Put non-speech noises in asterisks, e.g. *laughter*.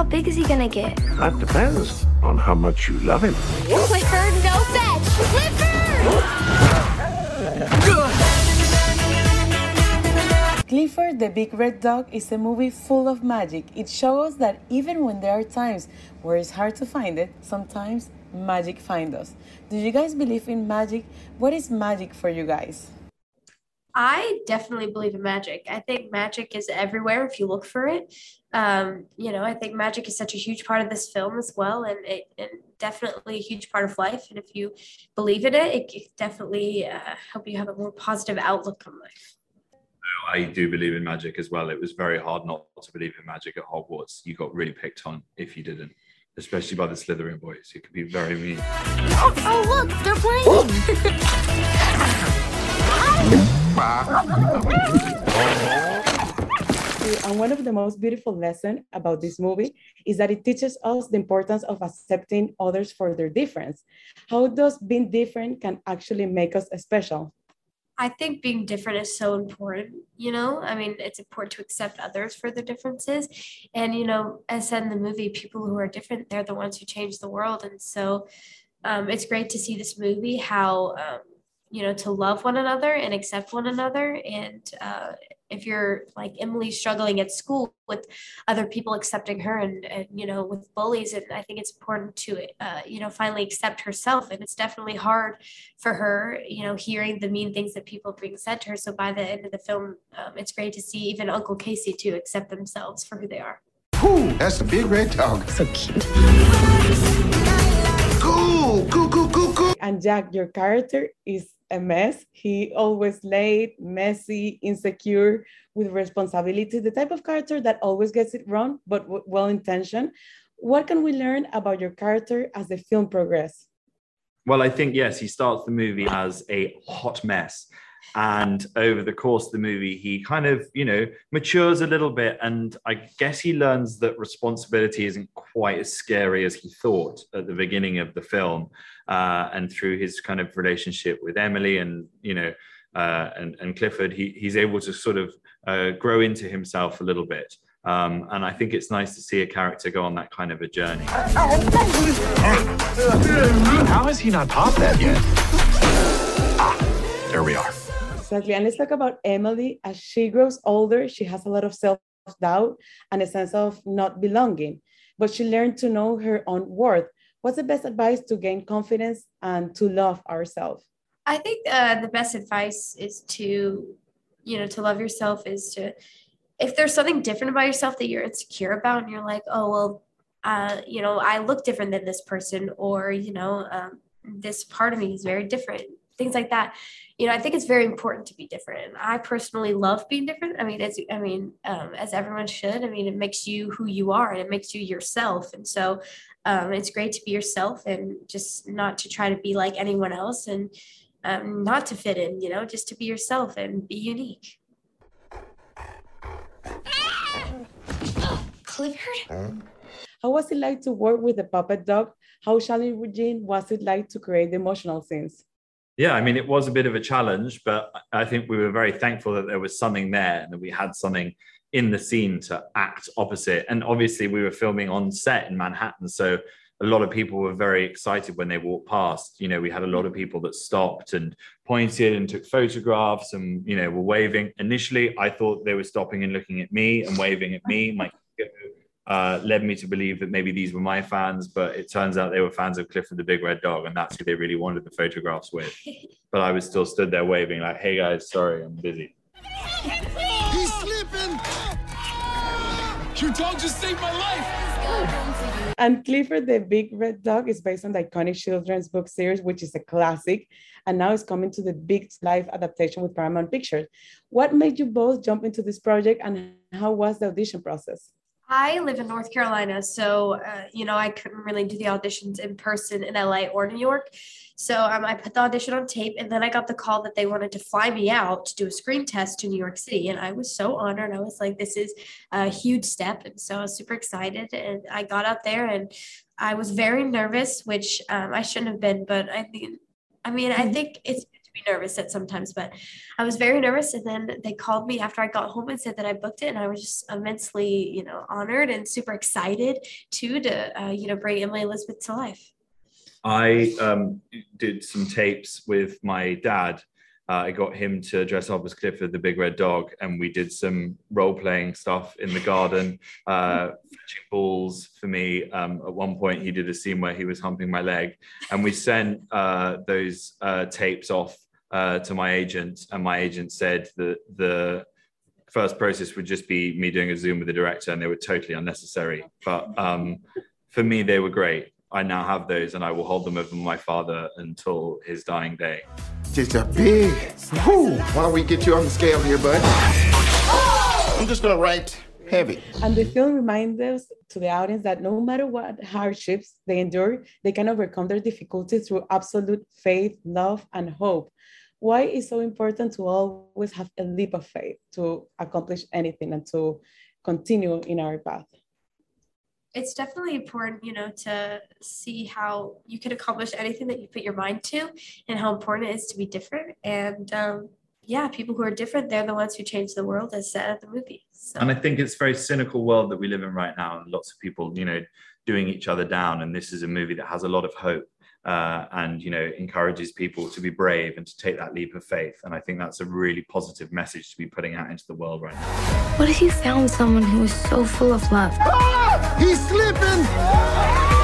How big is he gonna get? That depends on how much you love him. Clifford, no fetch! Clifford! Clifford the Big Red Dog is a movie full of magic. It shows us that even when there are times where it's hard to find it, sometimes magic finds us. Do you guys believe in magic? What is magic for you guys? I definitely believe in magic. I think magic is everywhere if you look for it. Um, you know, I think magic is such a huge part of this film as well, and it and definitely a huge part of life. And if you believe in it, it can definitely uh, help you have a more positive outlook on life. I do believe in magic as well. It was very hard not to believe in magic at Hogwarts. You got really picked on if you didn't, especially by the Slytherin boys. You could be very mean. Oh, oh look, they're playing. *laughs* *laughs* and one of the most beautiful lessons about this movie is that it teaches us the importance of accepting others for their difference. How does being different can actually make us special? I think being different is so important, you know? I mean, it's important to accept others for their differences. And, you know, as said in the movie, people who are different, they're the ones who change the world. And so um, it's great to see this movie, how um, you know to love one another and accept one another and uh, if you're like emily struggling at school with other people accepting her and, and you know with bullies and i think it's important to uh, you know finally accept herself and it's definitely hard for her you know hearing the mean things that people being said to her so by the end of the film um, it's great to see even uncle casey to accept themselves for who they are Ooh, that's a big red dog. So cute. Cool, cool, cool, cool, cool. And Jack, your character is a mess. He always late, messy, insecure, with responsibility, the type of character that always gets it wrong, but well intentioned. What can we learn about your character as the film progresses? Well, I think, yes, he starts the movie as a hot mess and over the course of the movie he kind of you know matures a little bit and i guess he learns that responsibility isn't quite as scary as he thought at the beginning of the film uh, and through his kind of relationship with emily and you know uh, and, and clifford he, he's able to sort of uh, grow into himself a little bit um, and I think it's nice to see a character go on that kind of a journey. How has he not popped that yet? Ah, there we are. Exactly. And let's talk about Emily. As she grows older, she has a lot of self doubt and a sense of not belonging, but she learned to know her own worth. What's the best advice to gain confidence and to love ourselves? I think uh, the best advice is to, you know, to love yourself is to, if there's something different about yourself that you're insecure about and you're like, oh, well, uh, you know, I look different than this person, or, you know, um, this part of me is very different things like that. You know i think it's very important to be different. And i personally love being different. I mean as i mean um, as everyone should. I mean it makes you who you are and it makes you yourself. And so um, it's great to be yourself and just not to try to be like anyone else and um, not to fit in you know just to be yourself and be unique. Clifford? How was it like to work with the puppet dog? How challenging was it like to create the emotional scenes yeah, I mean, it was a bit of a challenge, but I think we were very thankful that there was something there and that we had something in the scene to act opposite. And obviously, we were filming on set in Manhattan. So a lot of people were very excited when they walked past. You know, we had a lot of people that stopped and pointed and took photographs and, you know, were waving. Initially, I thought they were stopping and looking at me and waving at me. My uh, led me to believe that maybe these were my fans, but it turns out they were fans of Clifford the Big Red Dog, and that's who they really wanted the photographs with. *laughs* But I was still stood there waving, like, "Hey guys, sorry, I'm busy." He's slipping. Your dog just saved my life. And Clifford the Big Red Dog is based on the iconic children's book series, which is a classic, and now it's coming to the big live adaptation with Paramount Pictures. What made you both jump into this project, and how was the audition process? I live in North Carolina, so uh, you know I couldn't really do the auditions in person in LA or New York. So um, I put the audition on tape, and then I got the call that they wanted to fly me out to do a screen test to New York City, and I was so honored. I was like, "This is a huge step," and so I was super excited. And I got out there, and I was very nervous, which um, I shouldn't have been, but I mean, I mean, I mm-hmm. think it's to be nervous at sometimes, but I was very nervous. And then they called me after I got home and said that I booked it, and I was just immensely, you know, honored and super excited too to, uh, you know, bring Emily Elizabeth to life. I um, did some tapes with my dad. Uh, I got him to dress up as Clifford the Big Red Dog, and we did some role playing stuff in the garden, uh, fetching balls for me. Um, at one point, he did a scene where he was humping my leg, and we sent uh, those uh, tapes off uh, to my agent, and my agent said that the first process would just be me doing a Zoom with the director, and they were totally unnecessary. But um, for me, they were great. I now have those, and I will hold them over my father until his dying day. Just a big. Whew. Why don't we get you on the scale here, bud? I'm just gonna write heavy. And the film reminds us to the audience that no matter what hardships they endure, they can overcome their difficulties through absolute faith, love, and hope. Why is so important to always have a leap of faith to accomplish anything and to continue in our path? It's definitely important, you know, to see how you can accomplish anything that you put your mind to and how important it is to be different. And um, yeah, people who are different, they're the ones who change the world, as said at the movie. So. And I think it's a very cynical world that we live in right now, and lots of people, you know, doing each other down. And this is a movie that has a lot of hope uh, and you know encourages people to be brave and to take that leap of faith. And I think that's a really positive message to be putting out into the world right now. What if you found someone who was so full of love? Ah! He's slipping!